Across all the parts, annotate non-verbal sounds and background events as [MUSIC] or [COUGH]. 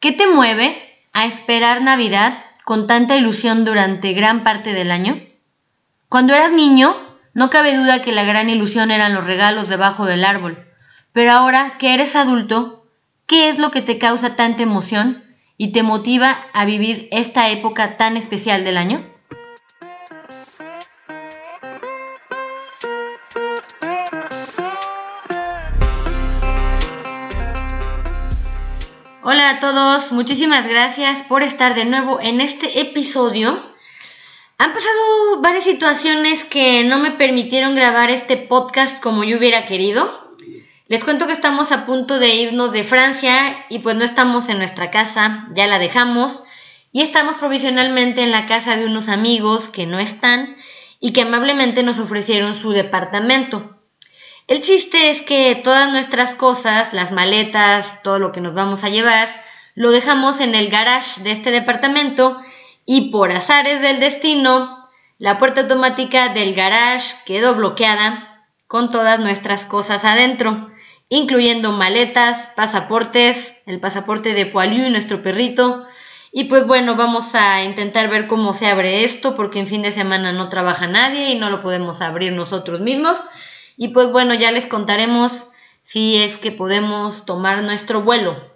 ¿Qué te mueve a esperar Navidad con tanta ilusión durante gran parte del año? Cuando eras niño, no cabe duda que la gran ilusión eran los regalos debajo del árbol. Pero ahora que eres adulto, ¿qué es lo que te causa tanta emoción y te motiva a vivir esta época tan especial del año? Hola a todos, muchísimas gracias por estar de nuevo en este episodio. Han pasado varias situaciones que no me permitieron grabar este podcast como yo hubiera querido. Les cuento que estamos a punto de irnos de Francia y pues no estamos en nuestra casa, ya la dejamos y estamos provisionalmente en la casa de unos amigos que no están y que amablemente nos ofrecieron su departamento. El chiste es que todas nuestras cosas, las maletas, todo lo que nos vamos a llevar, lo dejamos en el garage de este departamento y por azares del destino, la puerta automática del garage quedó bloqueada con todas nuestras cosas adentro, incluyendo maletas, pasaportes, el pasaporte de Poiliu y nuestro perrito. Y pues bueno, vamos a intentar ver cómo se abre esto porque en fin de semana no trabaja nadie y no lo podemos abrir nosotros mismos. Y pues bueno, ya les contaremos si es que podemos tomar nuestro vuelo.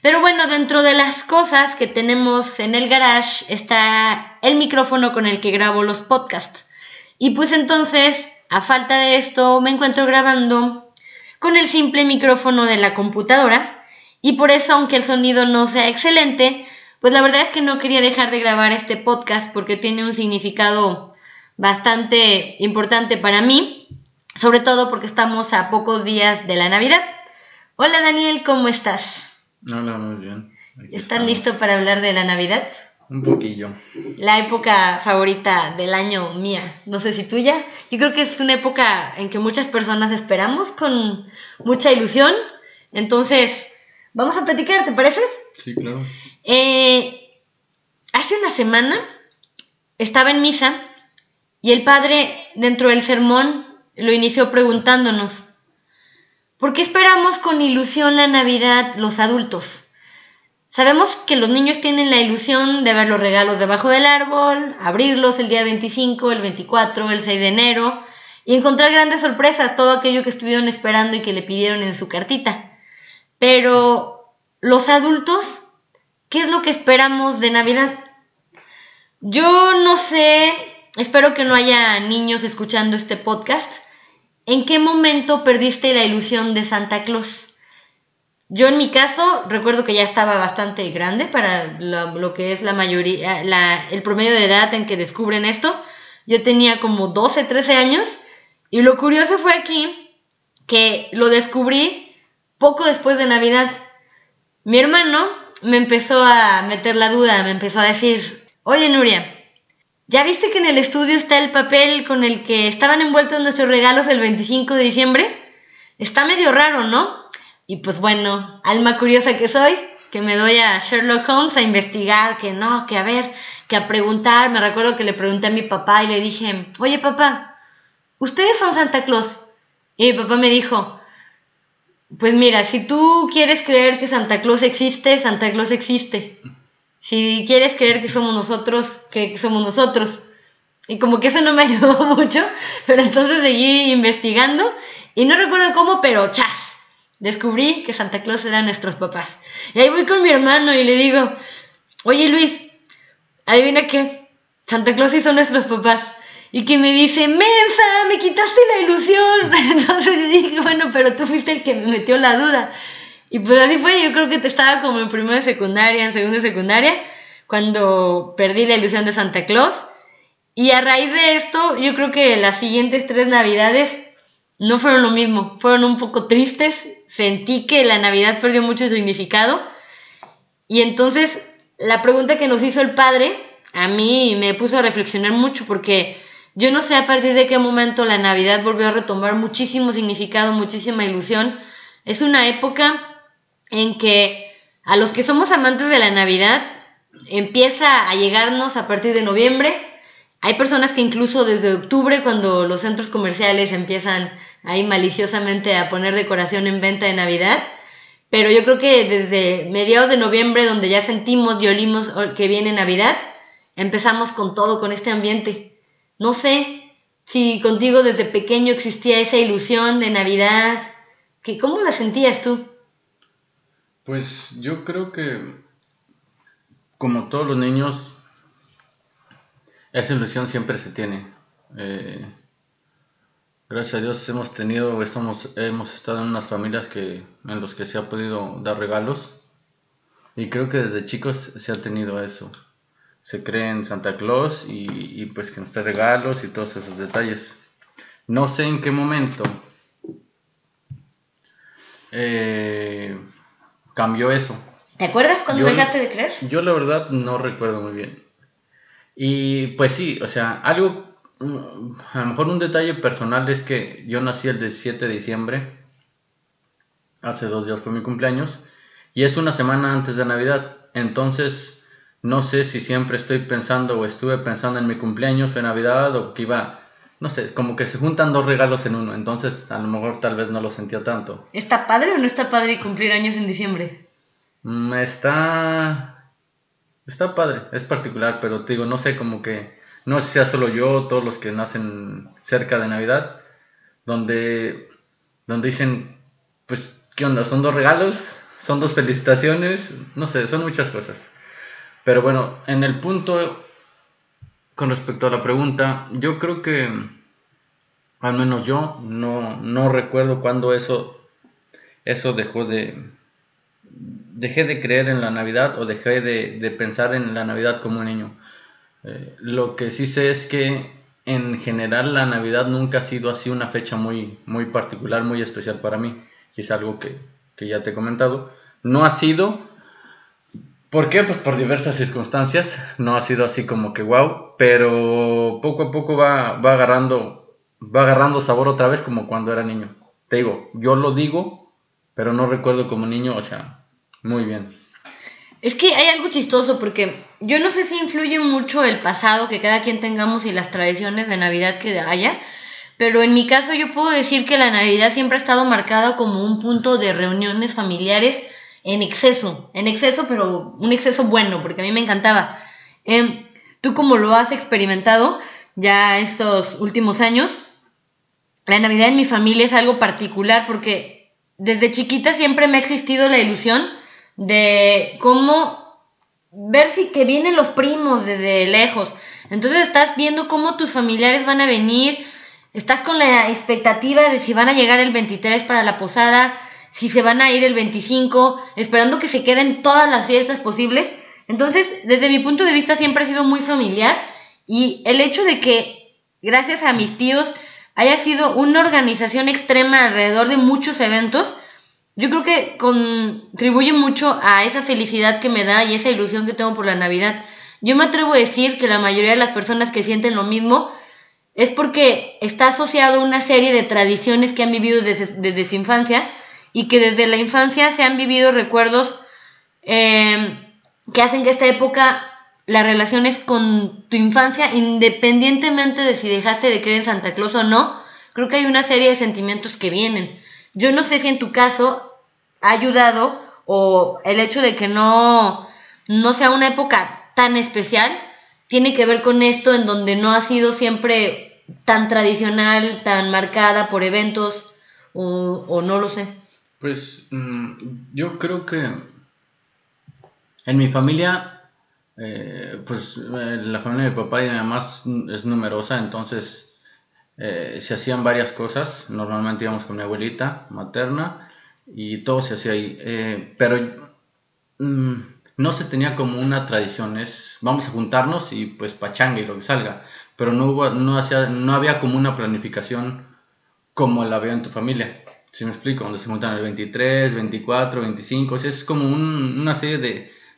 Pero bueno, dentro de las cosas que tenemos en el garage está el micrófono con el que grabo los podcasts. Y pues entonces, a falta de esto, me encuentro grabando con el simple micrófono de la computadora. Y por eso, aunque el sonido no sea excelente, pues la verdad es que no quería dejar de grabar este podcast porque tiene un significado bastante importante para mí sobre todo porque estamos a pocos días de la Navidad. Hola Daniel, ¿cómo estás? Hola, muy bien. ¿Estás listo para hablar de la Navidad? Un poquillo. La época favorita del año mía, no sé si tuya. Yo creo que es una época en que muchas personas esperamos con mucha ilusión. Entonces, vamos a platicar, ¿te parece? Sí, claro. Eh, hace una semana estaba en misa y el padre dentro del sermón lo inició preguntándonos, ¿por qué esperamos con ilusión la Navidad los adultos? Sabemos que los niños tienen la ilusión de ver los regalos debajo del árbol, abrirlos el día 25, el 24, el 6 de enero y encontrar grandes sorpresas, todo aquello que estuvieron esperando y que le pidieron en su cartita. Pero los adultos, ¿qué es lo que esperamos de Navidad? Yo no sé, espero que no haya niños escuchando este podcast, ¿En qué momento perdiste la ilusión de Santa Claus? Yo en mi caso recuerdo que ya estaba bastante grande para lo, que es la mayoría, el promedio de edad en que descubren esto. Yo tenía como 12, 13 años y lo curioso fue aquí que lo descubrí poco después de Navidad. Mi hermano me empezó a meter la duda, me empezó a decir, oye Nuria, ¿Ya viste que en el estudio está el papel con el que estaban envueltos nuestros regalos el 25 de diciembre? Está medio raro, ¿no? Y pues bueno, alma curiosa que soy, que me doy a Sherlock Holmes a investigar, que no, que a ver, que a preguntar. Me recuerdo que le pregunté a mi papá y le dije, oye papá, ¿ustedes son Santa Claus? Y mi papá me dijo, pues mira, si tú quieres creer que Santa Claus existe, Santa Claus existe. Si quieres creer que somos nosotros, cree que somos nosotros. Y como que eso no me [LAUGHS] ayudó mucho, pero entonces seguí investigando y no recuerdo cómo, pero chas, descubrí que Santa Claus eran nuestros papás. Y ahí voy con mi hermano y le digo, oye Luis, adivina qué, Santa Claus y son nuestros papás. Y que me dice, mensa, me quitaste la ilusión. [LAUGHS] Entonces yo dije, bueno, pero tú fuiste el que me metió la duda. Y pues así fue, yo creo que estaba como en primera de secundaria, en segunda de secundaria, cuando perdí la ilusión de Santa Claus. Y a raíz de esto, yo creo que las siguientes tres navidades no fueron lo mismo, fueron un poco tristes, sentí que la Navidad perdió mucho significado. Y entonces la pregunta que nos hizo el padre a mí me puso a reflexionar mucho porque yo no sé a partir de qué momento la Navidad volvió a retomar muchísimo significado, muchísima ilusión. Es una época en que a los que somos amantes de la Navidad empieza a llegarnos a partir de noviembre. Hay personas que incluso desde octubre, cuando los centros comerciales empiezan ahí maliciosamente a poner decoración en venta de Navidad, pero yo creo que desde mediados de noviembre, donde ya sentimos y olimos que viene Navidad, empezamos con todo, con este ambiente. No sé si contigo desde pequeño existía esa ilusión de Navidad, ¿cómo la sentías tú? Pues yo creo que, como todos los niños, esa ilusión siempre se tiene. Eh, gracias a Dios hemos tenido, estamos, hemos estado en unas familias que, en las que se ha podido dar regalos. Y creo que desde chicos se ha tenido eso. Se cree en Santa Claus y, pues que nos trae regalos y todos esos detalles. No sé en qué momento eh, cambió eso. ¿Te acuerdas cuando dejaste de creer? Yo la verdad no recuerdo muy bien. Y pues sí, o sea, algo, mm, a lo mejor un detalle personal es que yo nací el 17 de diciembre, hace dos días fue mi cumpleaños, y es una semana antes de Navidad, entonces no sé si siempre estoy pensando o estuve pensando en mi cumpleaños o Navidad o que iba, no sé, como que se juntan dos regalos en uno, entonces a lo mejor tal vez no lo sentía tanto. ¿Está padre o no está padre cumplir años en diciembre? Mm, está Está padre, es particular, pero te digo, no sé, como que no sé si sea solo yo, todos los que nacen cerca de Navidad, donde, donde dicen, pues, ¿qué onda? ¿Son dos regalos? ¿Son dos felicitaciones? No sé, son muchas cosas. Pero bueno, en el punto, con respecto a la pregunta, yo creo que, al menos yo, no, no recuerdo cuándo eso, eso dejó de, dejé de creer en la Navidad o dejé de, pensar en la Navidad como un niño. Eh, lo que sí sé es que en general la Navidad nunca ha sido así una fecha muy, muy particular, muy especial para mí. Y es algo que, ya te he comentado. No ha sido, ¿por qué? Pues por diversas circunstancias. No ha sido así como que wow, pero poco a poco va, va, agarrando, va agarrando sabor otra vez como cuando era niño. Te digo, yo lo digo, pero no recuerdo como niño, o sea, muy bien. Es que hay algo chistoso porque yo no sé si influye mucho el pasado que cada quien tengamos y las tradiciones de Navidad que haya, pero en mi caso yo puedo decir que la Navidad siempre ha estado marcada como un punto de reuniones familiares en exceso, en exceso, pero un exceso bueno, porque a mí me encantaba. Em, Tú como lo has experimentado ya estos últimos años, la Navidad en mi familia es algo particular porque desde chiquita siempre me ha existido la ilusión de cómo ver si que vienen los primos desde lejos. Entonces estás viendo cómo tus familiares van a venir, estás con la expectativa de si van a llegar el 23 para la posada, si se van a ir el 25, esperando que se queden todas las fiestas posibles. Entonces, desde mi punto de vista siempre ha sido muy familiar y el hecho de que, gracias a mis tíos, haya sido una organización extrema alrededor de muchos eventos, yo creo que contribuye mucho a esa felicidad que me da y esa ilusión que tengo por la Navidad. Yo me atrevo a decir que la mayoría de las personas que sienten lo mismo es porque está asociado a una serie de tradiciones que han vivido desde, su infancia y que desde la infancia se han vivido recuerdos eh, que hacen que esta época las relaciones con tu infancia, independientemente de si dejaste de creer en Santa Claus o no, creo que hay una serie de sentimientos que vienen. Yo no sé si en tu caso ha ayudado o el hecho de que no, no sea una época tan especial tiene que ver con esto en donde no ha sido siempre tan tradicional, tan marcada por eventos o, no lo sé. Pues mm, yo creo que en mi familia, eh, pues eh, la familia de mi papá y de mi mamá es numerosa, entonces eh, se hacían varias cosas. Normalmente íbamos con mi abuelita materna y todo se hacía ahí. Eh, pero mm, no se tenía como una tradición, es vamos a juntarnos y pues pachanga y lo que salga. Pero no, hubo, no, hacía, no había como una planificación como la había en tu familia. Si me explico, donde se juntan el 23, 24, 25, es como una serie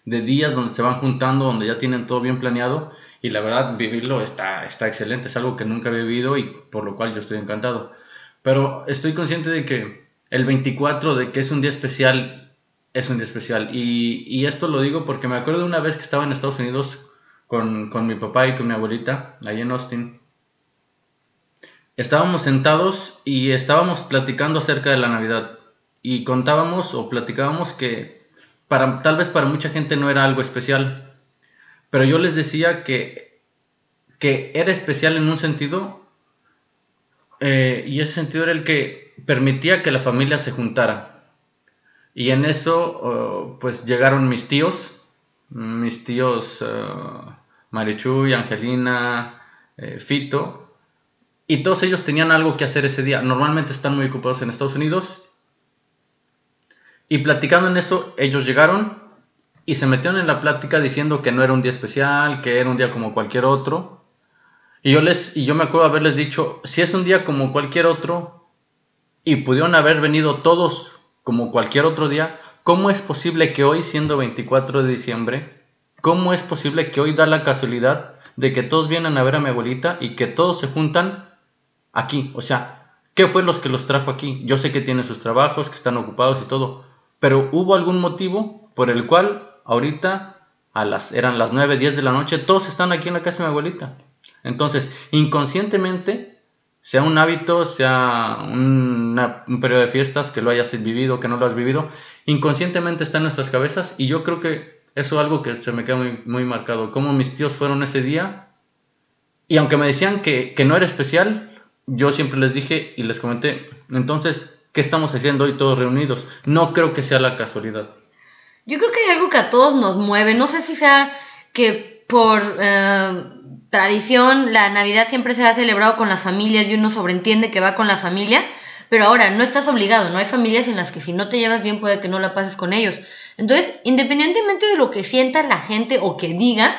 de, días donde se van juntando, donde ya tienen todo bien planeado y la verdad vivirlo está, está excelente, es algo que nunca he vivido y por lo cual yo estoy encantado. Pero estoy consciente de que el 24, de que es un día especial, es un día especial. Y, y esto lo digo porque me acuerdo de una vez que estaba en Estados Unidos con, con mi papá y con mi abuelita, ahí en Austin. Estábamos sentados y estábamos platicando acerca de la Navidad. y contábamos o platicábamos que para, tal vez para mucha gente no era algo especial, pero yo les decía que, que era especial en un sentido eh, y ese sentido era el que permitía que la familia se juntara. Y en eso, oh, pues llegaron mis tíos, mis tíos Marichuy, Angelina, eh, Fito, y todos ellos tenían algo que hacer ese día. Normalmente están muy ocupados en Estados Unidos. Y platicando en eso, ellos llegaron y se metieron en la plática diciendo que no era un día especial, que era un día como cualquier otro. Y yo, les, y yo me acuerdo haberles dicho, si es un día como cualquier otro, y pudieron haber venido todos como cualquier otro día, ¿cómo es posible que hoy, siendo 24 de diciembre, cómo es posible que hoy da la casualidad de que todos vienen a ver a mi abuelita y que todos se juntan aquí? O sea, ¿qué fue los que los trajo aquí? Yo sé que tienen sus trabajos, que están ocupados y todo, pero ¿hubo algún motivo por el cual ahorita a las, eran las 9, 10 de la noche, todos están aquí en la casa de mi abuelita? Entonces, inconscientemente sea un hábito, sea un periodo de fiestas, que lo hayas vivido, que no lo has vivido, inconscientemente está en nuestras cabezas y yo creo que eso es algo que se me queda muy, muy marcado, como mis tíos fueron ese día y aunque me decían que, que no era especial, yo siempre les dije y les comenté, entonces, ¿qué estamos haciendo hoy todos reunidos? No creo que sea la casualidad. Yo creo que hay algo que a todos nos mueve, no sé si sea que por... Eh, tradición, la Navidad siempre se ha celebrado con las familias y uno sobreentiende que va con la familia, pero ahora no estás obligado, no hay familias en las que si no te llevas bien puede que no la pases con ellos. Entonces, independientemente de lo que sienta la gente o que diga,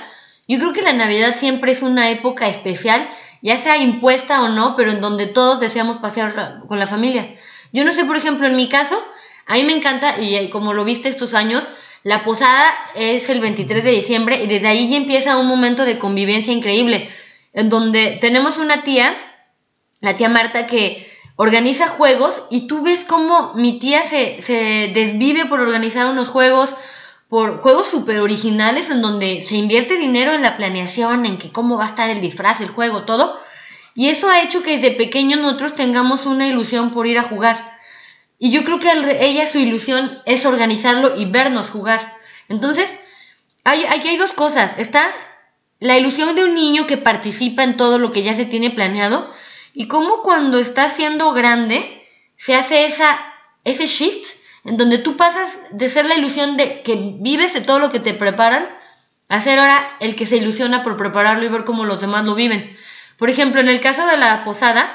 yo creo que la Navidad siempre es una época especial, ya sea impuesta o no, pero en donde todos deseamos pasear con la familia. Yo no sé, por ejemplo, en mi caso, a mí me encanta, y como lo viste estos años, la posada es el 23 de diciembre y desde ahí ya empieza un momento de convivencia increíble, en donde tenemos una tía, la tía Marta, que organiza juegos y tú ves cómo mi tía se, se desvive por organizar unos juegos, por juegos súper originales en donde se invierte dinero en la planeación, en que cómo va a estar el disfraz, el juego, todo. Y eso ha hecho que desde pequeños nosotros tengamos una ilusión por ir a jugar. Y yo creo que ella su ilusión es organizarlo y vernos jugar. Entonces, hay, aquí hay dos cosas. Está la ilusión de un niño que participa en todo lo que ya se tiene planeado y cómo cuando está siendo grande se hace esa, ese shift en donde tú pasas de ser la ilusión de que vives de todo lo que te preparan a ser ahora el que se ilusiona por prepararlo y ver cómo los demás lo viven. Por ejemplo, en el caso de la posada,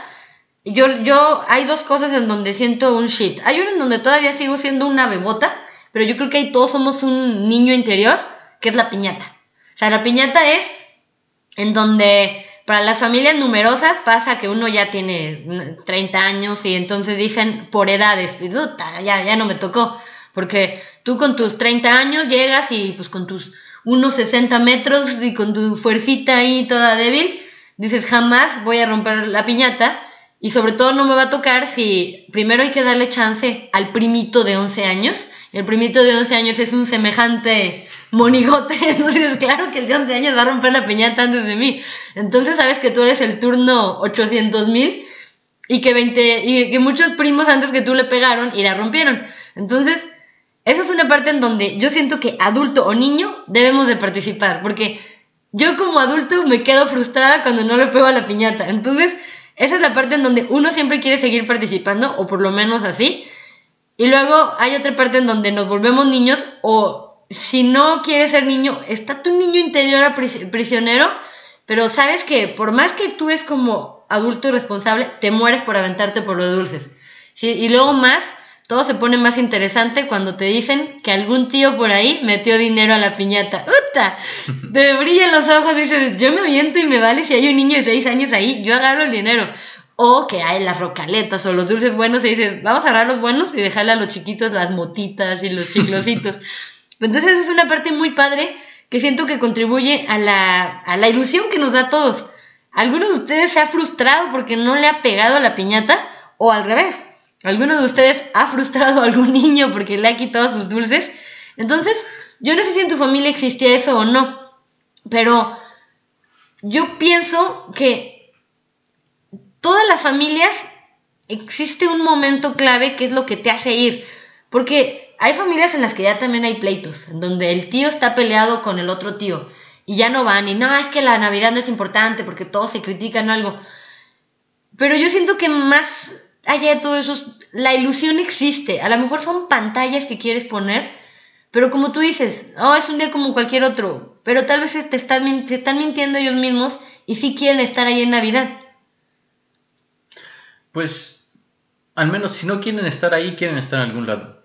yo, yo, hay dos cosas en donde siento un shit. Hay uno en donde todavía sigo siendo una bebota, pero yo creo que ahí todos somos un niño interior, que es la piñata. O sea, la piñata es en donde para las familias numerosas pasa que uno ya tiene 30 años y entonces dicen por edades, ya, ya no me tocó, porque tú con tus 30 años llegas y pues con tus unos 60 metros y con tu fuercita ahí toda débil, dices jamás voy a romper la piñata y sobre todo no me va a tocar si primero hay que darle chance al primito de 11 años. El primito de 11 años es un semejante monigote, [LAUGHS] entonces claro que el de 11 años va a romper la piñata antes de mí. Entonces sabes que tú eres el turno 800 mil y que 20 y que muchos primos antes que tú le pegaron y la rompieron. Entonces, esa es una parte en donde yo siento que adulto o niño debemos de participar, porque yo como adulto me quedo frustrada cuando no le pego a la piñata. Entonces, esa es la parte en donde uno siempre quiere seguir participando, o por lo menos así. Y luego hay otra parte en donde nos volvemos niños, o si no quieres ser niño, está tu niño interior prisionero, pero sabes que por más que tú es como adulto responsable, te mueres por aventarte por los dulces. Y luego más, todo se pone más interesante cuando te dicen que algún tío por ahí metió dinero a la piñata. ¡Uta! [LAUGHS] Te brillan los ojos y dices, yo me aviento y me vale si hay un niño de 6 años ahí, yo agarro el dinero. O que hay las rocaletas o los dulces buenos y dices, vamos a agarrar los buenos y dejarle a los chiquitos las motitas y los chiclositos. [LAUGHS] Entonces es una parte muy padre que siento que contribuye a la, a la ilusión que nos da a todos. ¿Alguno de ustedes se ha frustrado porque no le ha pegado a la piñata? O al revés, ¿Alguno de ustedes ha frustrado a algún [LAUGHS] niño porque le ha quitado sus dulces? Entonces, yo no sé si en tu familia existía eso o no, pero yo pienso que todas las familias existe un momento clave que es lo que te hace ir. Porque hay familias en las que ya también hay pleitos, donde el tío está peleado con el otro tío y ya no van y no, es que la Navidad no es importante porque todos se critican algo. Pero yo siento que más allá de todo eso, la ilusión existe. A lo mejor son pantallas que quieres poner, pero como tú dices, oh, es un día como cualquier otro, pero tal vez te están, te están mintiendo ellos mismos y sí quieren estar ahí en Navidad. Pues, al menos si no quieren estar ahí, quieren estar en algún lado.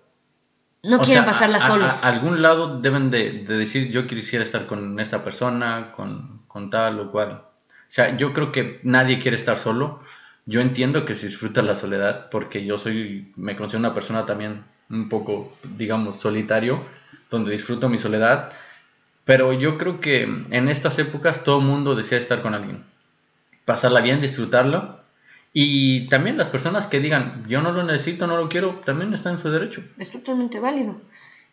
No quieren pasarla solos. A, algún lado deben de, decir, yo quisiera estar con esta persona, con, con tal o cual. O sea, yo creo que nadie quiere estar solo. Yo entiendo que se disfruta la soledad, porque yo soy, me considero una persona también un poco, digamos, solitario, donde disfruto mi soledad. Pero yo creo que en estas épocas todo mundo desea estar con alguien. Pasarla bien, disfrutarlo y también las personas que digan, yo no lo necesito, no lo quiero, también están en su derecho. Es totalmente válido.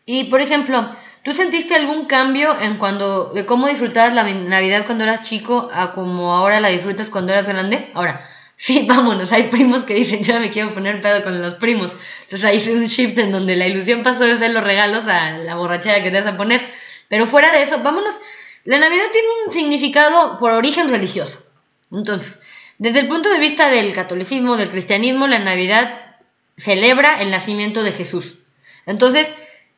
Y, por ejemplo, ¿tú sentiste algún cambio en cuando, cómo disfrutabas la Navidad cuando eras chico a como ahora la disfrutas cuando eras grande? Ahora, [LAUGHS] sí, vámonos, hay primos que dicen, yo me quiero poner pedo con los primos. Entonces ahí hice un shift en donde la ilusión pasó de ser los regalos a la borrachera que te vas a poner. Pero fuera de eso, vámonos, la Navidad tiene un significado por origen religioso. Entonces, desde el punto de vista del catolicismo, del cristianismo, la Navidad celebra el nacimiento de Jesús. Entonces,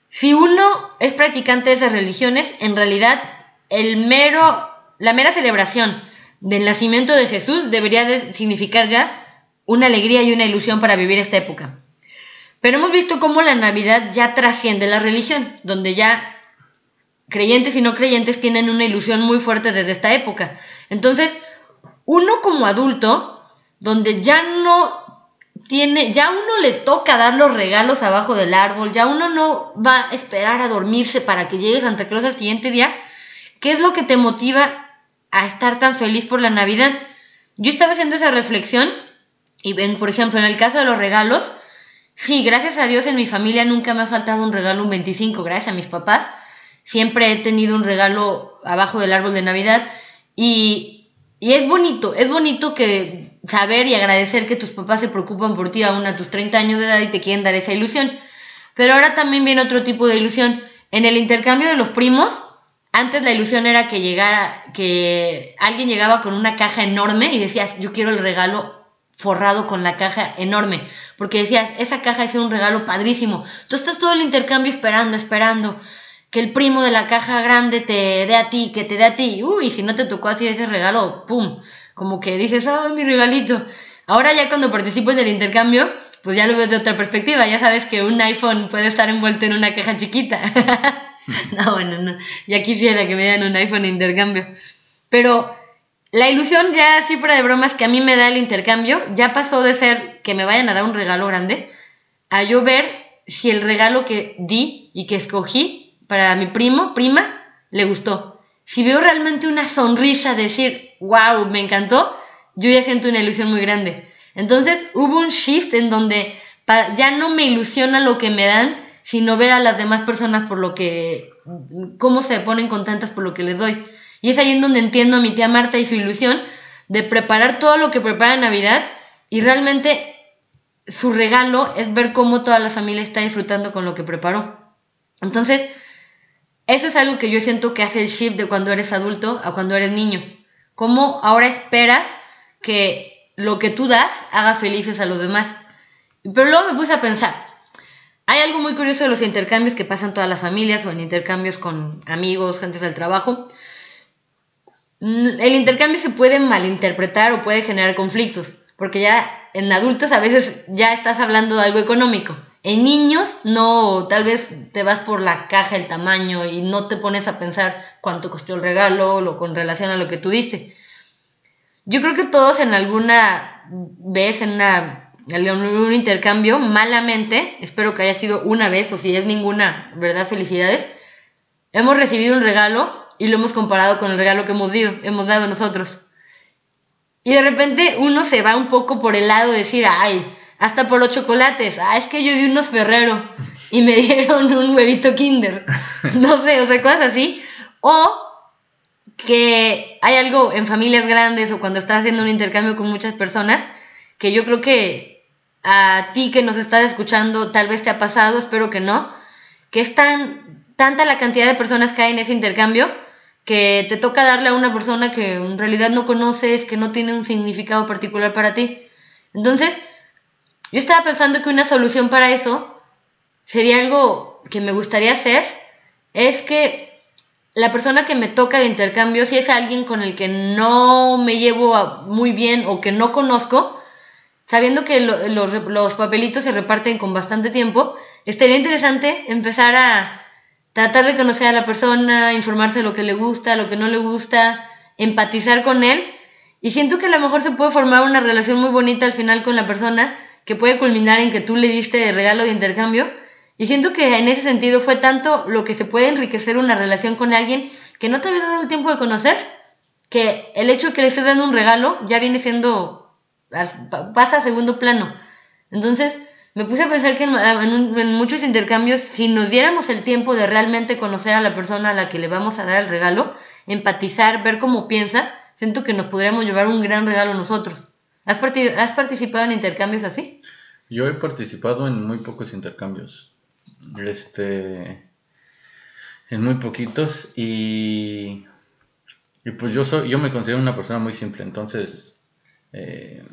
si uno es practicante de esas religiones, en realidad el mero, la mera celebración del nacimiento de Jesús debería de significar ya una alegría y una ilusión para vivir esta época. Pero hemos visto cómo la Navidad ya trasciende la religión, donde ya creyentes y no creyentes tienen una ilusión muy fuerte desde esta época. Entonces, uno como adulto, donde ya no tiene, ya uno le toca dar los regalos abajo del árbol, ya uno no va a esperar a dormirse para que llegue Santa Claus al siguiente día, ¿qué es lo que te motiva a estar tan feliz por la Navidad? Yo estaba haciendo esa reflexión y ven, por ejemplo, en el caso de los regalos, sí, gracias a Dios en mi familia nunca me ha faltado un regalo un 25, gracias a mis papás, siempre he tenido un regalo abajo del árbol de Navidad y y es bonito, es bonito que saber y agradecer que tus papás se preocupan por ti aún a tus 30 años de edad y te quieren dar esa ilusión. Pero ahora también viene otro tipo de ilusión. En el intercambio de los primos, antes la ilusión era que llegara, que alguien llegaba con una caja enorme y decías, yo quiero el regalo forrado con la caja enorme. Porque decías, esa caja es un regalo padrísimo. Tú estás todo el intercambio esperando, esperando que el primo de la caja grande te dé a ti, que te dé a ti. Uy, si no te tocó así ese regalo, ¡pum! Como que dices, ¡ah, mi regalito! Ahora ya cuando participo en el intercambio, pues ya lo ves de otra perspectiva. Ya sabes que un iPhone puede estar envuelto en una caja chiquita. [LAUGHS] no, bueno, no. Ya quisiera que me dieran un iPhone de intercambio. Pero la ilusión ya, así fuera de bromas, que a mí me da el intercambio, ya pasó de ser que me vayan a dar un regalo grande, a yo ver si el regalo que di y que escogí para mi primo, prima, le gustó. Si veo realmente una sonrisa, decir, wow, me encantó, yo ya siento una ilusión muy grande. Entonces hubo un shift en donde ya no me ilusiona lo que me dan, sino ver a las demás personas por lo que, cómo se ponen contentas por lo que les doy. Y es ahí en donde entiendo a mi tía Marta y su ilusión de preparar todo lo que prepara en Navidad y realmente su regalo es ver cómo toda la familia está disfrutando con lo que preparó. Entonces, eso es algo que yo siento que hace el shift de cuando eres adulto a cuando eres niño. Cómo ahora esperas que lo que tú das haga felices a los demás. Pero luego me puse a pensar, hay algo muy curioso de los intercambios que pasan todas las familias o en intercambios con amigos, gente del trabajo. Mm, el intercambio se puede malinterpretar o puede generar conflictos, porque ya en adultos a veces ya estás hablando de algo económico en niños, no, tal vez te vas por la caja, el tamaño y no te pones a pensar cuánto costó el regalo o con relación a lo que tú diste. Yo creo que todos en alguna vez, en, una, un intercambio, malamente, espero que haya sido una vez o si es ninguna, ¿verdad? Felicidades. Hemos recibido un regalo y lo hemos comparado con el regalo que hemos, hemos dado nosotros. Y de repente uno se va un poco por el lado de decir, ay, hasta por los chocolates. Ah, es que yo di unos Ferrero y me [LAUGHS] dieron un huevito Kinder. No sé, o sea, cosas así. O que hay algo en familias grandes o cuando estás haciendo un intercambio con muchas personas que yo creo que a ti que nos estás escuchando tal vez te ha pasado, espero que no, que es tan, tanta la cantidad de personas que hay en ese intercambio que te toca darle a una persona que en realidad no conoces, que no tiene un significado particular para ti. Entonces, yo estaba pensando que una solución para eso sería algo que me gustaría hacer, es que la persona que me toca de intercambio, si es alguien con el que no me llevo muy bien o que no conozco, sabiendo que los papelitos se reparten con bastante tiempo, estaría interesante empezar a tratar de conocer a la persona, informarse de lo que le gusta, lo que no le gusta, empatizar con él. Y siento que a lo mejor se puede formar una relación muy bonita al final con la persona, que puede culminar en que tú le diste regalo de intercambio. Y siento que en ese sentido fue tanto lo que se puede enriquecer una relación con alguien que no te había dado el tiempo de conocer, que el hecho de que le estés dando un regalo ya viene siendo pasa a segundo plano. Entonces, me puse a pensar que en, muchos intercambios, si nos diéramos el tiempo de realmente conocer a la persona a la que le vamos a dar el regalo, empatizar, ver cómo piensa, siento que nos podríamos llevar un gran regalo nosotros. ¿Has, ¿Has participado en intercambios así? Yo he participado en muy pocos intercambios. Este. En muy poquitos. Y. Y pues yo soy, yo me considero una persona muy simple. Entonces. Eh,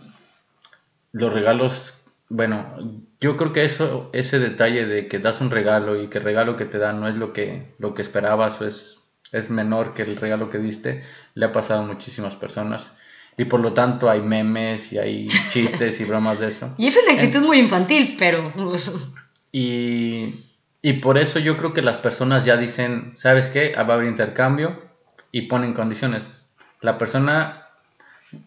los regalos, bueno, yo creo que eso, ese detalle de que das un regalo y que el regalo que te dan no es lo que, lo que esperabas o es, es menor que el regalo que diste, le ha pasado a muchísimas personas. Y por lo tanto hay memes y hay chistes y bromas de eso. Y es una actitud muy infantil, pero... y, y por eso yo creo que las personas ya dicen, ¿sabes qué? Va a haber intercambio y ponen condiciones. La persona,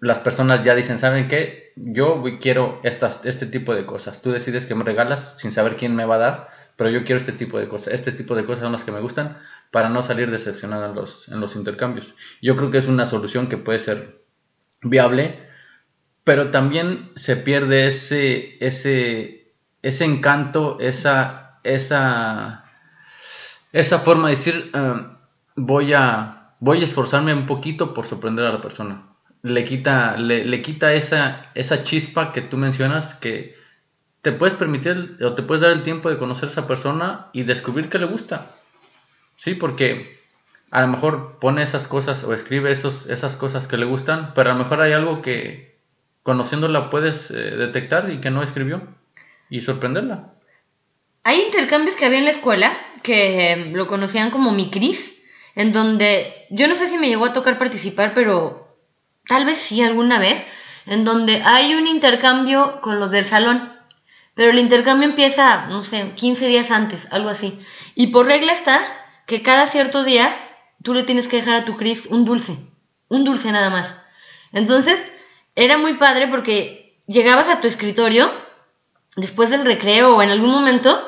las personas ya dicen, ¿saben qué? yo quiero estas, este tipo de cosas. Tú decides que me regalas sin saber quién me va a dar, pero yo quiero este tipo de cosas. Este tipo de cosas son las que me gustan para no salir decepcionado en los, en los intercambios. Yo creo que es una solución que puede ser viable, pero también se pierde ese, ese, ese encanto, esa, esa, esa forma de decir, eh, voy, a, voy a esforzarme un poquito por sorprender a la persona le quita, le, quita esa, esa chispa que tú mencionas que te puedes permitir o te puedes dar el tiempo de conocer a esa persona y descubrir que le gusta. Sí, porque a lo mejor pone esas cosas o escribe esos, esas cosas que le gustan, pero a lo mejor hay algo que conociéndola puedes eh, detectar y que no escribió y sorprenderla. Hay intercambios que había en la escuela que lo conocían como mi Cris, en donde yo no sé si me llegó a tocar participar, pero tal vez sí alguna vez, en donde hay un intercambio con los del salón, pero el intercambio empieza, no sé, 15 días antes, algo así. Y por regla está que cada cierto día tú le tienes que dejar a tu Cris un dulce, un dulce nada más. Entonces, era muy padre porque llegabas a tu escritorio después del recreo o en algún momento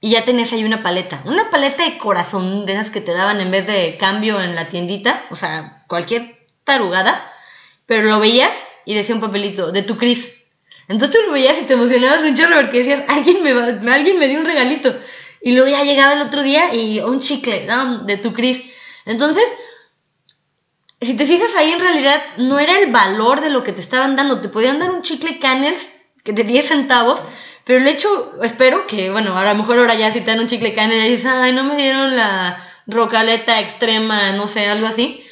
y ya tenías ahí una paleta, una paleta de corazón de esas que te daban en vez de cambio en la tiendita, o sea, cualquier tarugada pero lo veías y decía un papelito de tu Cris. Entonces tú lo veías y te emocionabas un chorro porque decías, alguien me, alguien me dio un regalito. Y luego ya llegaba el otro día y un chicle de tu Cris. Entonces, si te fijas ahí, en realidad no era el valor de lo que te estaban dando. Te podían dar un chicle Canels de 10 centavos, pero el hecho, espero que, bueno, a lo mejor ahora ya si te dan un chicle Canels y dices, ay, no me dieron la rocaleta extrema, no sé, algo así.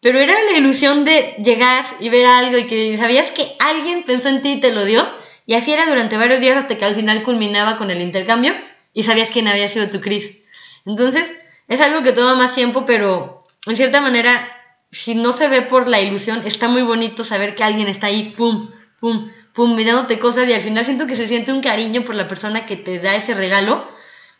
Pero era la ilusión de llegar y ver algo y que sabías que alguien pensó en ti y te lo dio. Y así era durante varios días hasta que al final culminaba con el intercambio y sabías quién había sido tu Cris. Entonces, es algo que toma más tiempo, pero en cierta manera, si no se ve por la ilusión, está muy bonito saber que alguien está ahí, pum, pum, pum, mirándote cosas y al final siento que se siente un cariño por la persona que te da ese regalo,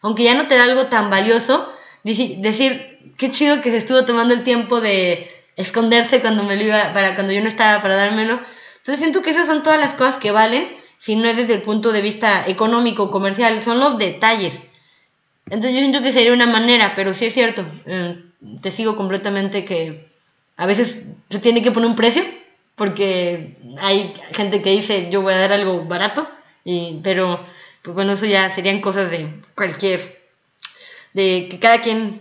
aunque ya no te da algo tan valioso, decir, qué chido que se estuvo tomando el tiempo de esconderse cuando me lo iba, para cuando yo no estaba para dármelo. Entonces siento que esas son todas las cosas que valen, si no es desde el punto de vista económico, comercial, son los detalles. Entonces yo siento que sería una manera, pero sí es cierto, eh, te sigo completamente que a veces se tiene que poner un precio, porque hay gente que dice yo voy a dar algo barato, y, pero pues bueno, eso ya serían cosas de cualquier, de que cada quien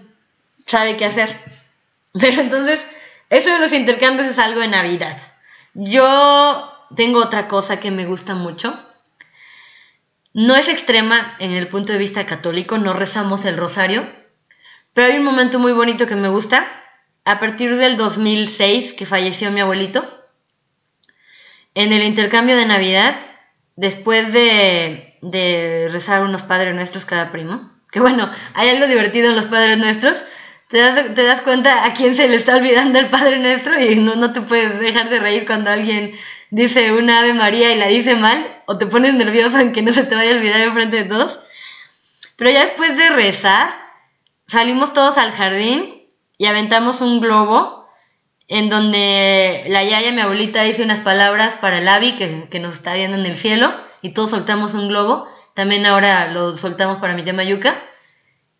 sabe qué hacer. [LAUGHS] Pero entonces, eso de los intercambios es algo de Navidad. Yo tengo otra cosa que me gusta mucho. No es extrema en el punto de vista católico, no rezamos el rosario, pero hay un momento muy bonito que me gusta. A partir del 2006, que falleció mi abuelito, en el intercambio de Navidad, después de, de rezar unos Padres Nuestros cada primo, que bueno, hay algo divertido en los Padres Nuestros, te das, te das cuenta a quién se le está olvidando el Padre Nuestro y no, no te puedes dejar de reír cuando alguien dice una Ave María y la dice mal, o te pones nervioso en no se te vaya a olvidar en frente de todos. Pero ya después de rezar, salimos todos al jardín y aventamos un globo en donde la yaya, mi abuelita, dice unas palabras para el Avi que, que nos está viendo en el cielo y todos soltamos un globo. También ahora lo soltamos para mi tema yuca.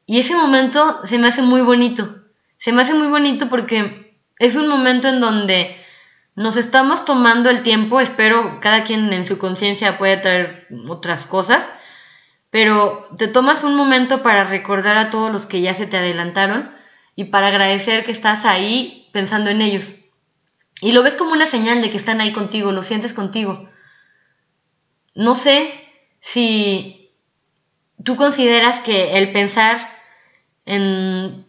Y ese momento se me hace muy bonito. Se me hace muy bonito porque es un momento en donde nos estamos tomando el tiempo, espero cada quien en su conciencia puede traer otras cosas, pero te tomas un momento para recordar a todos los que ya se te adelantaron y para agradecer que estás ahí pensando en ellos. Y lo ves como una señal de que están ahí contigo, lo sientes contigo. No sé si tú consideras que el pensar en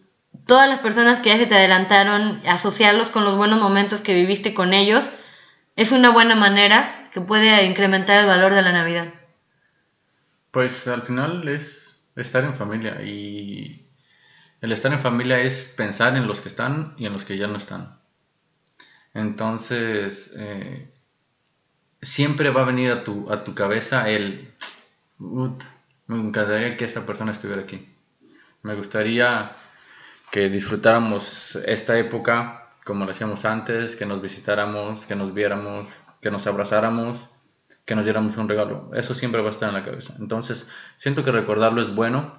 todas las personas que ya se te adelantaron, asociarlos con los buenos momentos que viviste con ellos, es una buena manera que puede incrementar el valor de la Navidad. Pues al final es estar en familia y el estar en familia es pensar en los que están y en los que ya no están. Entonces, eh, siempre va a venir a tu, a tu cabeza el, me encantaría que esta persona estuviera aquí. Me gustaría que disfrutáramos esta época como lo hacíamos antes, que nos visitáramos, que nos viéramos, que nos abrazáramos, que nos diéramos un regalo. Eso siempre va a estar en la cabeza. Entonces, siento que recordarlo es bueno,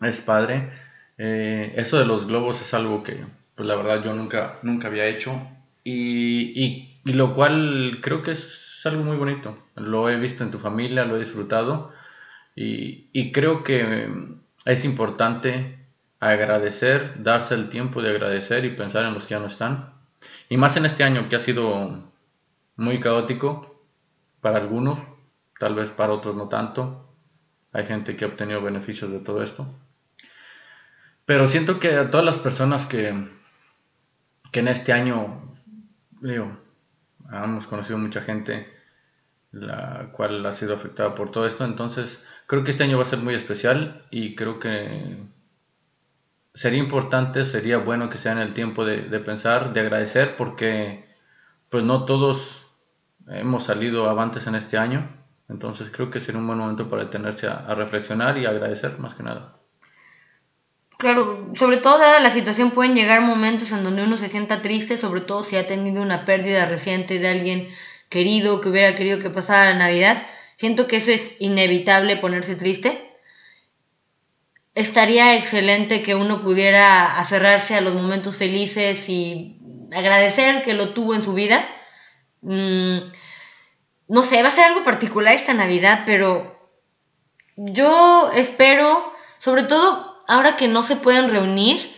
es padre. Eh, eso de los globos es algo que, pues la verdad, yo nunca, nunca había hecho. Y, y, y lo cual creo que es algo muy bonito. Lo he visto en tu familia, lo he disfrutado. Y, y creo que es importante agradecer, darse el tiempo de agradecer y pensar en los que ya no están. Y más en este año que ha sido muy caótico para algunos, tal vez para otros no tanto. Hay gente que ha obtenido beneficios de todo esto. Pero siento que a todas las personas que, que en este año, digo, hemos conocido mucha gente la cual ha sido afectada por todo esto, entonces creo que este año va a ser muy especial y creo que sería importante, sería bueno que sea en el tiempo de, pensar, de agradecer, porque pues no todos hemos salido avantes en este año, entonces creo que sería un buen momento para detenerse a, reflexionar y agradecer más que nada. Claro, sobre todo dada la situación pueden llegar momentos en donde uno se sienta triste, sobre todo si ha tenido una pérdida reciente de alguien querido que hubiera querido que pasara la Navidad. Siento que eso es inevitable ponerse triste, estaría excelente que uno pudiera aferrarse a los momentos felices y agradecer que lo tuvo en su vida. Mm, no sé, va a ser algo particular esta Navidad, pero yo espero, sobre todo ahora que no se pueden reunir,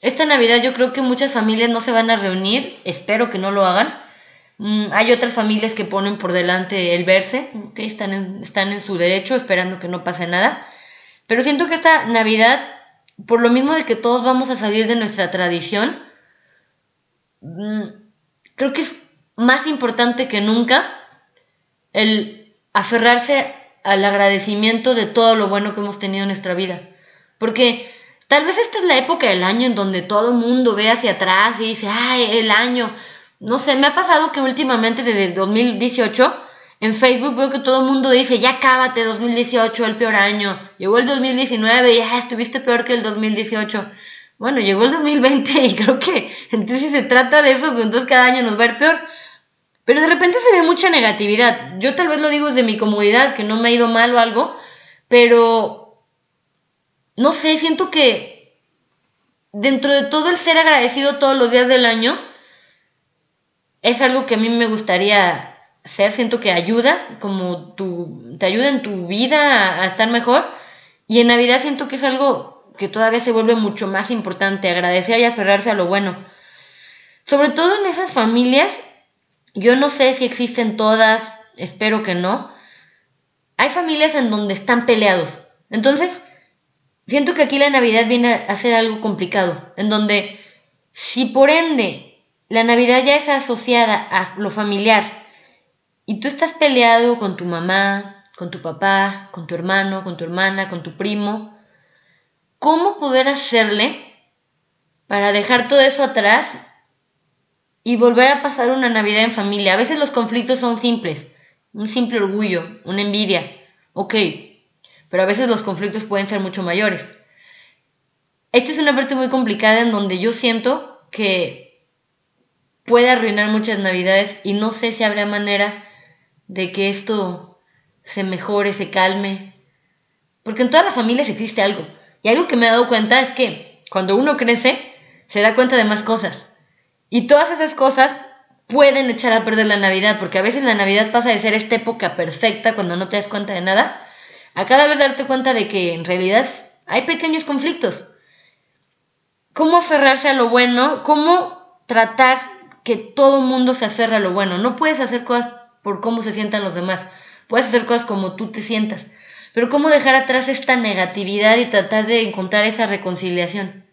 esta Navidad yo creo que muchas familias no se van a reunir, espero que no lo hagan. Mm, hay otras familias que ponen por delante el verse, que están, están en su derecho esperando que no pase nada. Pero siento que esta Navidad, por lo mismo de que todos vamos a salir de nuestra tradición, mm, creo que es más importante que nunca el aferrarse al agradecimiento de todo lo bueno que hemos tenido en nuestra vida. Porque tal vez esta es la época del año en donde todo el mundo ve hacia atrás y dice, ay, el año. No sé, me ha pasado que últimamente desde el 2018 en Facebook veo que todo el mundo dice, ya cábate 2018, el peor año. Llegó el 2019 y ya estuviste peor que el 2018. Bueno, llegó el 2020 y creo que entonces si se trata de eso, pues entonces cada año nos va a ir peor. Pero de repente se ve mucha negatividad. Yo tal vez lo digo desde mi comodidad, que no me ha ido mal o algo, pero no sé, siento que dentro de todo el ser agradecido todos los días del año, es algo que a mí me gustaría ser siento que ayuda, como tu, te ayuda en tu vida a, estar mejor. Y en Navidad siento que es algo que todavía se vuelve mucho más importante, agradecer y aferrarse a lo bueno. Sobre todo en esas familias, yo no sé si existen todas, espero que no. hay familias en donde están peleados. Entonces, siento que aquí la Navidad viene a ser algo complicado, en donde si por ende la Navidad ya es asociada a lo familiar y tú estás peleado con tu mamá, con tu papá, con tu hermano, con tu hermana, con tu primo, ¿cómo poder hacerle para dejar todo eso atrás y volver a pasar una Navidad en familia? A veces los conflictos son simples, un simple orgullo, una envidia, ok, pero a veces los conflictos pueden ser mucho mayores. Esta es una parte muy complicada en donde yo siento que puede arruinar muchas navidades y no sé si habrá manera de que esto se mejore, se calme. Porque en todas las familias existe algo. Y algo que me he dado cuenta es que cuando uno crece, se da cuenta de más cosas. Y todas esas cosas pueden echar a perder la Navidad, porque a veces la Navidad pasa de ser esta época perfecta cuando no te das cuenta de nada, a cada vez darte cuenta de que en realidad hay pequeños conflictos. ¿Cómo aferrarse a lo bueno? ¿Cómo tratar que todo mundo se aferre a lo bueno? No puedes hacer cosas por cómo se sientan los demás, puedes hacer cosas como tú te sientas, pero ¿cómo dejar atrás esta negatividad y tratar de encontrar esa reconciliación?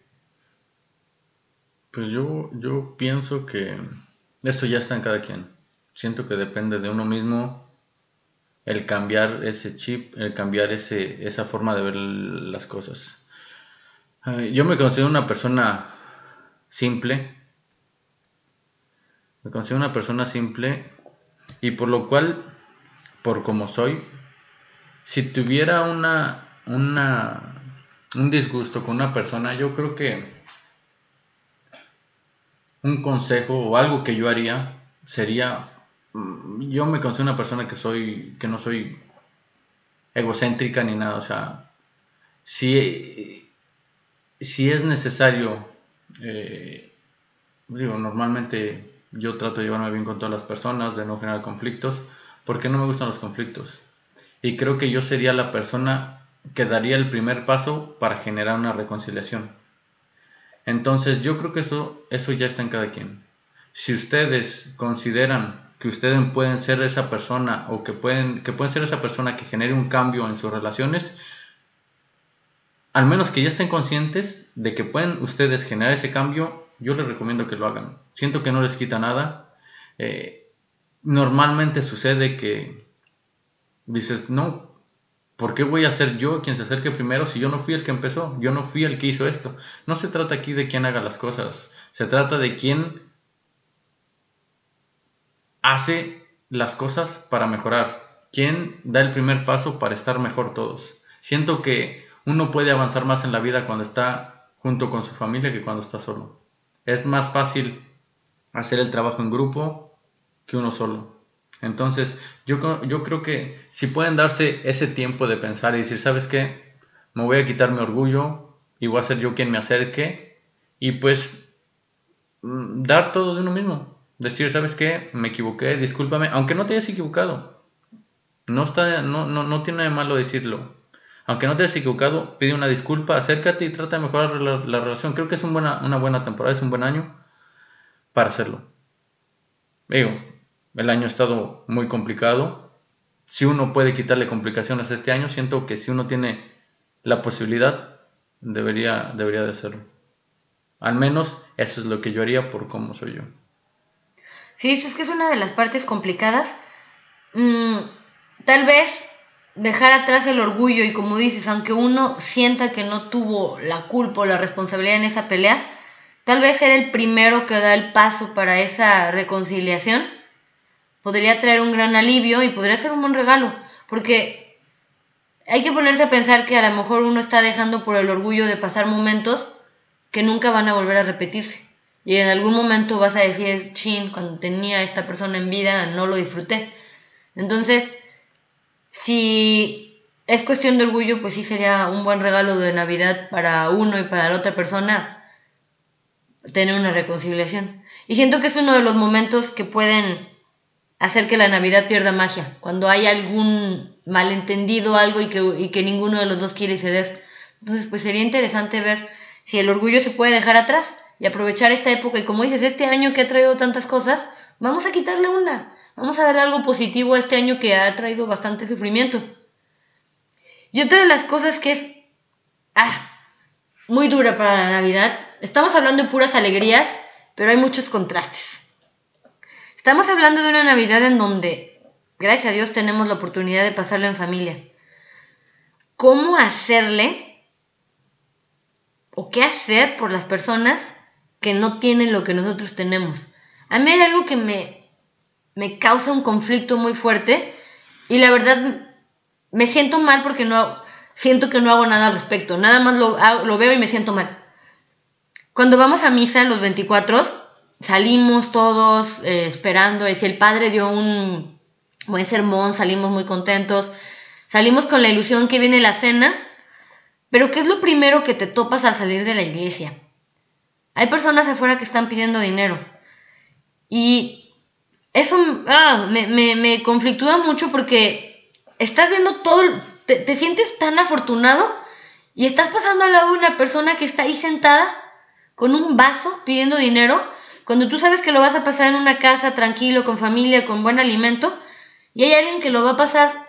Pues yo, yo pienso que eso ya está en cada quien. Siento que depende de uno mismo el cambiar ese chip, el cambiar ese, esa forma de ver las cosas. Yo me considero una persona simple. Me considero una persona simple y por lo cual, por como soy, si tuviera una, una, un disgusto con una persona, yo creo que un consejo o algo que yo haría sería Mm, yo me considero una persona que soy, que no soy egocéntrica ni nada, o sea, si, si es necesario, eh, digo, normalmente yo trato de llevarme bien con todas las personas, de no generar conflictos, porque no me gustan los conflictos. Y creo que yo sería la persona que daría el primer paso para generar una reconciliación. Entonces yo creo que eso, eso ya está en cada quien. Si ustedes consideran que ustedes pueden ser esa persona o que pueden, que pueden ser esa persona que genere un cambio en sus relaciones, al menos que ya estén conscientes de que pueden ustedes generar ese cambio, yo les recomiendo que lo hagan. Siento que no les quita nada. Eh, normalmente sucede que dices, no, ¿por qué voy a ser yo quien se acerque primero si yo no fui el que empezó? Yo no fui el que hizo esto. No se trata aquí de quién haga las cosas, se trata de quién hace las cosas para mejorar? ¿Quién da el primer paso para estar mejor todos? Siento que uno puede avanzar más en la vida cuando está junto con su familia que cuando está solo. Es más fácil hacer el trabajo en grupo que uno solo. Entonces, yo, yo creo que si pueden darse ese tiempo de pensar y decir, ¿sabes qué? Me voy a quitar mi orgullo y voy a ser yo quien me acerque y pues mm, dar todo de uno mismo. Decir, ¿sabes qué? Me equivoqué, discúlpame, aunque no te hayas equivocado. No, está, no, no, no tiene de malo decirlo. Aunque no te hayas equivocado, pide una disculpa, acércate y trata de mejorar la, relación. Creo que es buena, una buena temporada, es un buen año para hacerlo. Digo, el año ha estado muy complicado. Si uno puede quitarle complicaciones este año, siento que si uno tiene la posibilidad, debería, debería de hacerlo. Al menos eso es lo que yo haría por cómo soy yo. Sí, es que es una de las partes complicadas. Mm, tal vez dejar atrás el orgullo y como dices, aunque uno sienta que no tuvo la culpa o la responsabilidad en esa pelea, tal vez ser el primero que da el paso para esa reconciliación podría traer un gran alivio y podría ser un buen regalo, porque hay que ponerse a pensar que a lo mejor uno está dejando por el orgullo de pasar momentos que nunca van a volver a repetirse. Y en algún momento vas a decir, chin, cuando tenía esta persona en vida no lo disfruté. Entonces, si es cuestión de orgullo, pues sí sería un buen regalo de Navidad para uno y para la otra persona tener una reconciliación. Y siento que es uno de los momentos que pueden hacer que la Navidad pierda magia. Cuando hay algún malentendido, algo y que, y que ninguno de los dos quiere ceder. Entonces, pues sería interesante ver si el orgullo se puede dejar atrás y aprovechar esta época. Y como dices, este año que ha traído tantas cosas, vamos a quitarle una. Vamos a darle algo positivo a este año que ha traído bastante sufrimiento. Y otra de las cosas que es ah, muy dura para la Navidad, estamos hablando de puras alegrías, pero hay muchos contrastes. Estamos hablando de una Navidad en donde, gracias a Dios, tenemos la oportunidad de pasarla en familia. ¿Cómo hacerle o qué hacer por las personas que no tienen lo que nosotros tenemos? A mí hay algo que me, me causa un conflicto muy fuerte y la verdad me siento mal porque no siento que no hago nada al respecto. Nada más lo, veo y me siento mal. Cuando vamos a misa los 24, salimos todos eh, esperando. Y si el padre dio un buen sermón, salimos muy contentos. Salimos con la ilusión que viene la cena. Pero ¿qué es lo primero que te topas al salir de la iglesia? Hay personas afuera que están pidiendo dinero. Y eso ah, me, me, me conflictúa mucho porque estás viendo todo, te, sientes tan afortunado y estás pasando al lado de una persona que está ahí sentada con un vaso pidiendo dinero, cuando tú sabes que lo vas a pasar en una casa tranquilo, con familia, con buen alimento, y hay alguien que lo va a pasar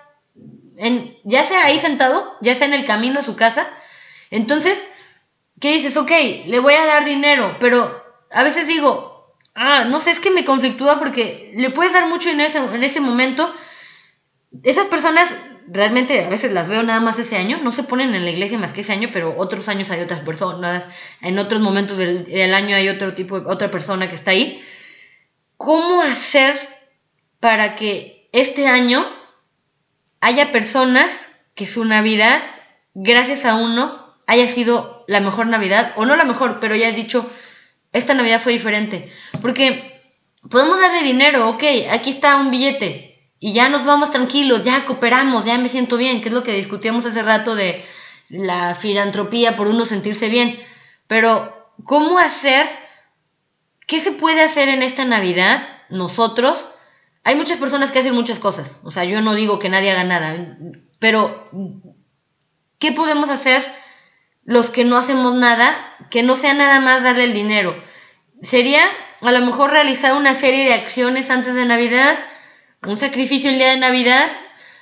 en, ya sea ahí sentado, ya sea en el camino a su casa, entonces, ¿qué dices? Ok, le voy a dar dinero, pero a veces digo, ah, no sé, es que me conflictúa porque le puedes dar mucho en ese, en ese momento, esas personas realmente a veces las veo nada más ese año, no se ponen en la iglesia más que ese año, pero otros años hay otras personas, en otros momentos del, año hay otro tipo, otra persona que está ahí. ¿Cómo hacer para que este año haya personas que su Navidad, gracias a uno, haya sido la mejor Navidad, o no la mejor, pero ya he dicho, esta Navidad fue diferente? Porque podemos darle dinero, ok, aquí está un billete, y ya nos vamos tranquilos, ya cooperamos, ya me siento bien, que es lo que discutíamos hace rato de la filantropía por uno sentirse bien. Pero, ¿cómo hacer? ¿Qué se puede hacer en esta Navidad nosotros? Hay muchas personas que hacen muchas cosas, o sea, yo no digo que nadie haga nada, pero ¿qué podemos hacer los que no hacemos nada que no sea nada más darle el dinero? Sería a lo mejor realizar una serie de acciones antes de Navidad, un sacrificio el día de Navidad.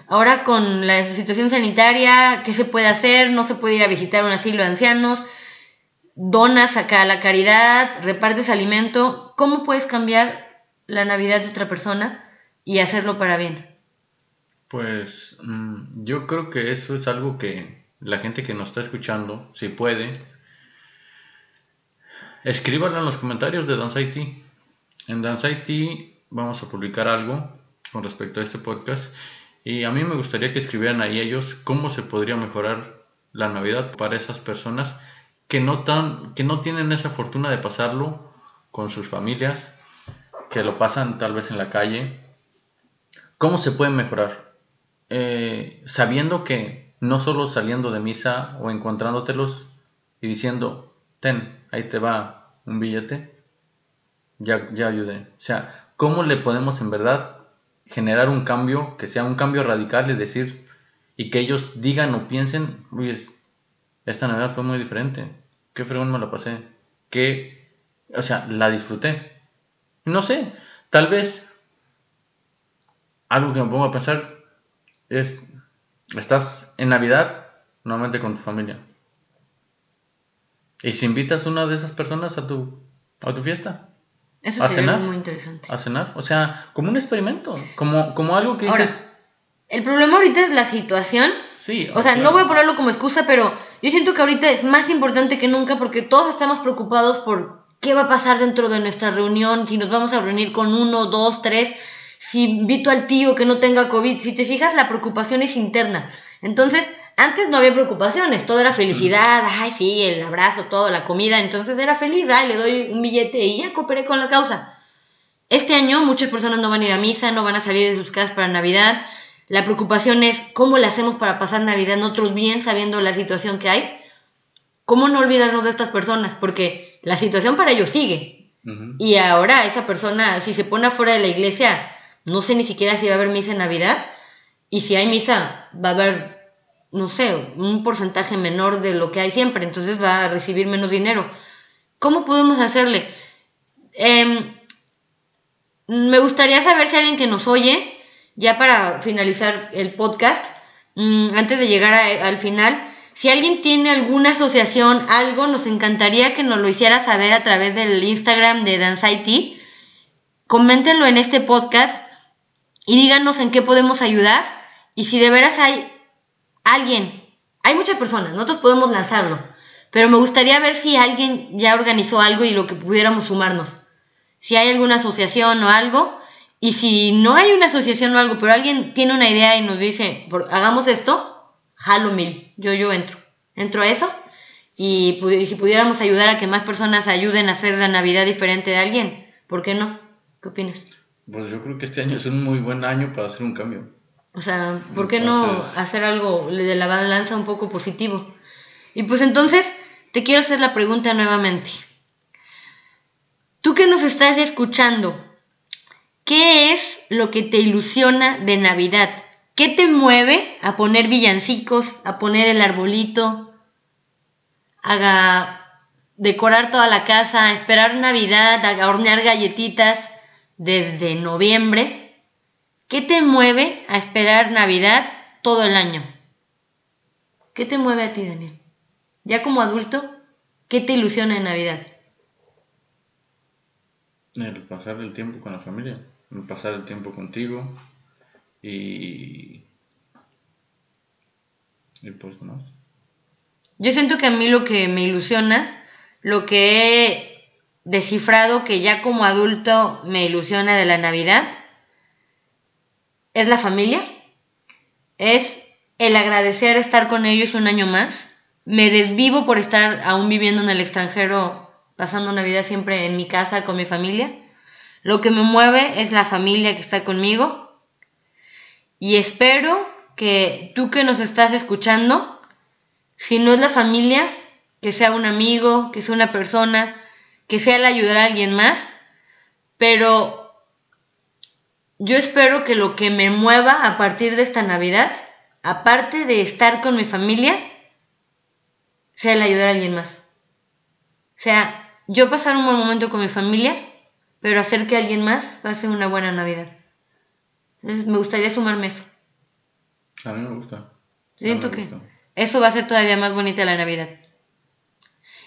Ahora con la situación sanitaria, ¿qué se puede hacer? No se puede ir a visitar un asilo de ancianos. Donas acá a la caridad, repartes alimento. ¿Cómo puedes cambiar la Navidad de otra persona y hacerlo para bien? Pues mm, yo creo que eso es algo que la gente que nos está escuchando, si puede, escríbanlo en los comentarios de Dance IT. En Dance IT vamos a publicar algo con respecto a este podcast. Y a mí me gustaría que escribieran ahí ellos cómo se podría mejorar la Navidad para esas personas que no, tan, que no tienen esa fortuna de pasarlo con sus familias, que lo pasan tal vez en la calle. ¿Cómo se puede mejorar? Eh, sabiendo que no solo saliendo de misa o encontrándotelos y diciendo, ten, ahí te va un billete, ya, ya ayudé. O sea, ¿cómo le podemos en verdad generar un cambio, que sea un cambio radical, es decir, y que ellos digan o piensen, uy, esta Navidad fue muy diferente, qué fregón me la pasé, que, o sea, la disfruté. No sé, tal vez algo que me pongo a pensar es, estás en Navidad nuevamente con tu familia. Y si invitas a una de esas personas a tu, a tu fiesta, eso a cenar, muy interesante. A cenar, o sea, como un experimento, como, como algo que dices... el problema ahorita es la situación. Sí. O sea, no voy a ponerlo como excusa, pero yo siento que ahorita es más importante que nunca porque todos estamos preocupados por qué va a pasar dentro de nuestra reunión, si nos vamos a reunir con uno, dos, tres, si invito al tío que no tenga COVID. Si te fijas, la preocupación es interna. Entonces, antes no había preocupaciones, todo era felicidad, ay, sí, el abrazo, todo, la comida, entonces era feliz, ay, le doy un billete y ya cooperé con la causa. Este año muchas personas no van a ir a misa, no van a salir de sus casas para Navidad. La preocupación es cómo le hacemos para pasar Navidad nosotros bien sabiendo la situación que hay. ¿Cómo no olvidarnos de estas personas? Porque la situación para ellos sigue. Y ahora esa persona, si se pone afuera de la iglesia, no sé ni siquiera si va a haber misa en Navidad. Y si hay misa, va a haber no sé, un porcentaje menor de lo que hay siempre, entonces va a recibir menos dinero. ¿Cómo podemos hacerle? Em, me gustaría saber si alguien que nos oye, ya para finalizar el podcast, mm, antes de llegar al final, si alguien tiene alguna asociación, algo, nos encantaría que nos lo hiciera saber a través del Instagram de Danzaiti. Coméntenlo en este podcast y díganos en qué podemos ayudar. Y si de veras hay alguien, hay muchas personas, nosotros podemos lanzarlo, pero me gustaría ver si alguien ya organizó algo y lo que pudiéramos sumarnos. Si hay alguna asociación o algo, y si no hay una asociación o algo, pero alguien tiene una idea y nos dice, hagamos esto, jalo mil, yo, yo entro, entro a eso. Y, si pudiéramos ayudar a que más personas ayuden a hacer la Navidad diferente de alguien, ¿por qué no? ¿Qué opinas? Pues yo creo que este año es un muy buen año para hacer un cambio. O sea, ¿por qué no hacer algo de la balanza un poco positivo? Y pues entonces te quiero hacer la pregunta nuevamente. Tú que nos estás escuchando, ¿Qué es lo que te ilusiona de Navidad? ¿Qué te mueve a poner villancicos, a poner el arbolito, a decorar toda la casa, a esperar Navidad, a hornear galletitas desde noviembre? ¿Qué te mueve a esperar Navidad todo el año? ¿Qué te mueve a ti, Daniel? Ya como adulto, ¿qué te ilusiona en Navidad? El pasar el tiempo con la familia pasar el tiempo contigo y, y pues más. Yo siento que a mí lo que me ilusiona, lo que he descifrado que ya como adulto me ilusiona de la Navidad, es la familia, es el agradecer estar con ellos un año más. Me desvivo por estar aún viviendo en el extranjero, pasando Navidad siempre en mi casa con mi familia. Lo que me mueve es la familia que está conmigo. Y espero que tú que nos estás escuchando, si no es la familia, que sea un amigo, que sea una persona, que sea el ayudar a alguien más. Pero yo espero que lo que me mueva a partir de esta Navidad, aparte de estar con mi familia, sea el ayudar a alguien más. O sea, yo pasar un buen momento con mi familia pero hacer que alguien más pase una buena Navidad. me gustaría sumarme eso. A mí me gusta. Siento que eso va a ser todavía más bonita la Navidad.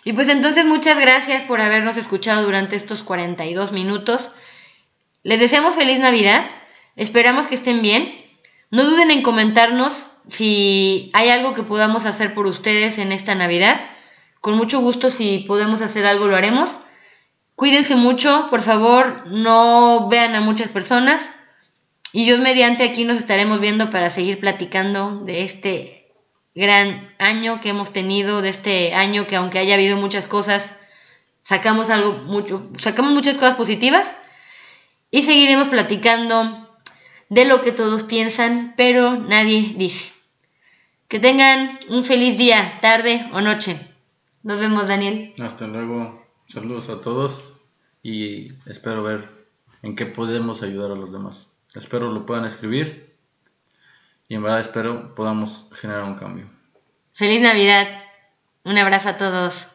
Y pues entonces muchas gracias por habernos escuchado durante estos 42 minutos. Les deseamos feliz Navidad. Esperamos que estén bien. No duden en comentarnos si hay algo que podamos hacer por ustedes en esta Navidad. Con mucho gusto si podemos hacer algo lo haremos. Cuídense mucho, por favor, no vean a muchas personas. Y Dios mediante aquí nos estaremos viendo para seguir platicando de este gran año que hemos tenido, de este año que aunque haya habido muchas cosas, sacamos algo mucho, sacamos muchas cosas positivas y seguiremos platicando de lo que todos piensan, pero nadie dice. Que tengan un feliz día, tarde o noche. Nos vemos, Daniel. Hasta luego. Saludos a todos y espero ver en qué podemos ayudar a los demás. Espero lo puedan escribir y en verdad espero podamos generar un cambio. Feliz Navidad. Un abrazo a todos.